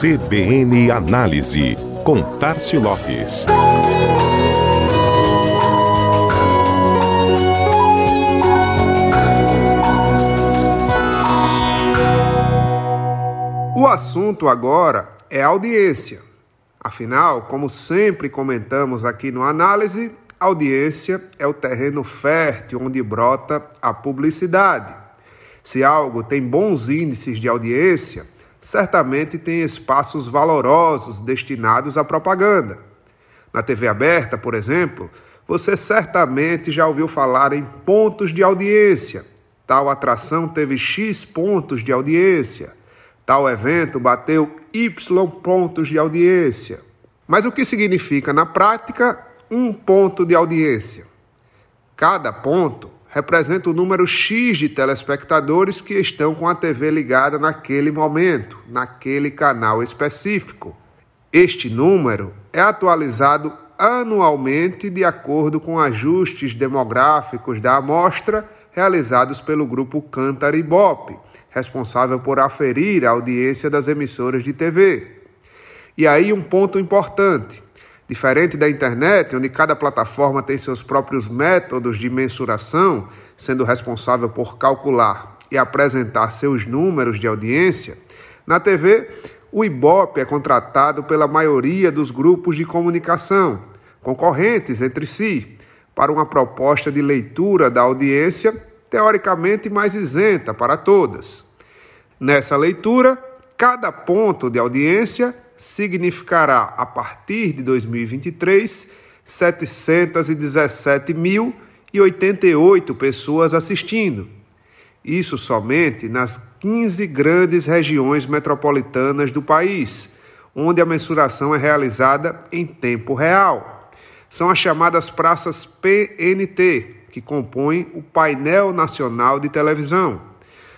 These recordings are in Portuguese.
CBN Análise, com Tarcio Lopes. O assunto agora é audiência. Afinal, como sempre comentamos aqui no Análise, audiência é o terreno fértil onde brota a publicidade. Se algo tem bons índices de audiência, certamente tem espaços valorosos destinados à propaganda. Na TV aberta, por exemplo, você certamente já ouviu falar em pontos de audiência. Tal atração teve X pontos de audiência. Tal evento bateu Y pontos de audiência. Mas o que significa na prática um ponto de audiência? Cada ponto representa o número X de telespectadores que estão com a TV ligada naquele momento, naquele canal específico. Este número é atualizado anualmente de acordo com ajustes demográficos da amostra realizados pelo grupo Cantar Ibope, responsável por aferir a audiência das emissoras de TV. E aí um ponto importante. Diferente da internet, onde cada plataforma tem seus próprios métodos de mensuração, sendo responsável por calcular e apresentar seus números de audiência, na TV, o Ibope é contratado pela maioria dos grupos de comunicação, concorrentes entre si, para uma proposta de leitura da audiência teoricamente mais isenta para todas. Nessa leitura, cada ponto de audiência significará, a partir de 2023, 717.088 pessoas assistindo. Isso somente nas 15 grandes regiões metropolitanas do país, onde a mensuração é realizada em tempo real. São as chamadas praças PNT, que compõem o painel nacional de televisão.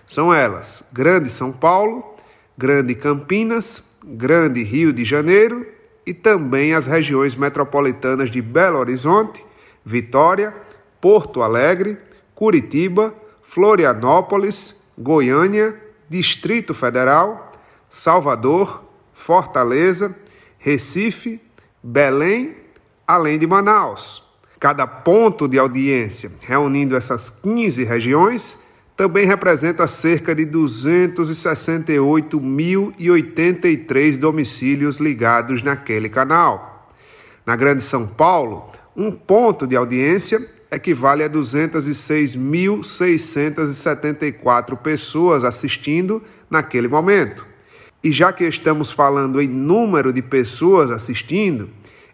São elas: Grande São Paulo, Grande Campinas, Grande Rio de Janeiro e também as regiões metropolitanas de Belo Horizonte, Vitória, Porto Alegre, Curitiba, Florianópolis, Goiânia, Distrito Federal, Salvador, Fortaleza, Recife, Belém, além de Manaus. Cada ponto de audiência reunindo essas 15 regiões também representa cerca de 268.083 domicílios ligados naquele canal. Na Grande São Paulo, um ponto de audiência equivale a 206.674 pessoas assistindo naquele momento. E já que estamos falando em número de pessoas assistindo,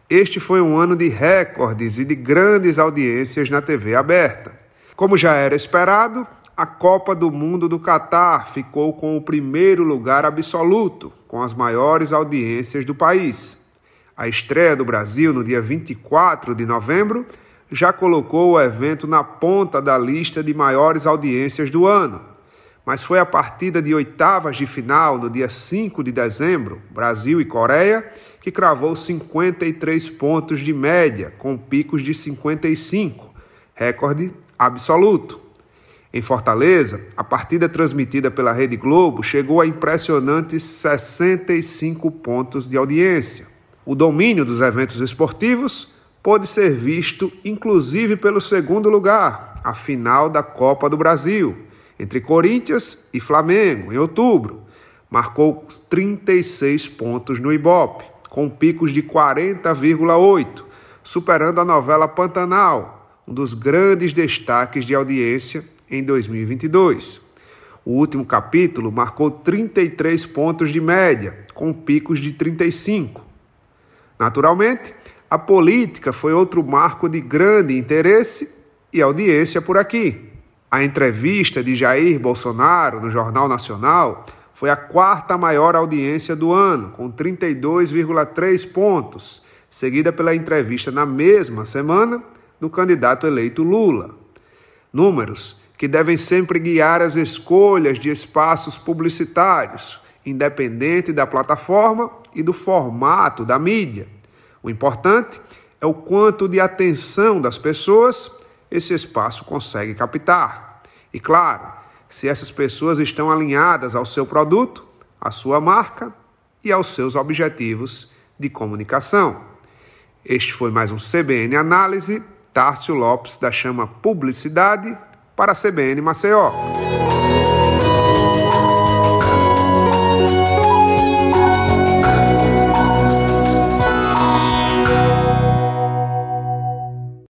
este foi um ano de recordes e de grandes audiências na TV aberta. Como já era esperado, a Copa do Mundo do Catar ficou com o primeiro lugar absoluto, com as maiores audiências do país. A estreia do Brasil no dia 24 de novembro já colocou o evento na ponta da lista de maiores audiências do ano. Mas foi a partida de oitavas de final, no dia 5 de dezembro, Brasil e Coreia, que cravou 53 pontos de média, com picos de 55, recorde absoluto. Em Fortaleza, a partida transmitida pela Rede Globo chegou a impressionantes 65 pontos de audiência. O domínio dos eventos esportivos pôde ser visto inclusive pelo segundo lugar, a final da Copa do Brasil, entre Corinthians e Flamengo, em outubro. Marcou 36 pontos no Ibope, com picos de 40,8, superando a novela Pantanal, um dos grandes destaques de audiência em 2022. O último capítulo marcou 33 pontos de média, com picos de 35. Naturalmente, a política foi outro marco de grande interesse e audiência por aqui. A entrevista de Jair Bolsonaro no Jornal Nacional foi a quarta maior audiência do ano, com 32,3 pontos, seguida pela entrevista na mesma semana do candidato eleito Lula. Números que devem sempre guiar as escolhas de espaços publicitários, independente da plataforma e do formato da mídia. O importante é o quanto de atenção das pessoas esse espaço consegue captar. E claro, se essas pessoas estão alinhadas ao seu produto, à sua marca e aos seus objetivos de comunicação. Este foi mais um CBN Análise. Tárcio Lopes da Chama Publicidade para a CBN Maceió.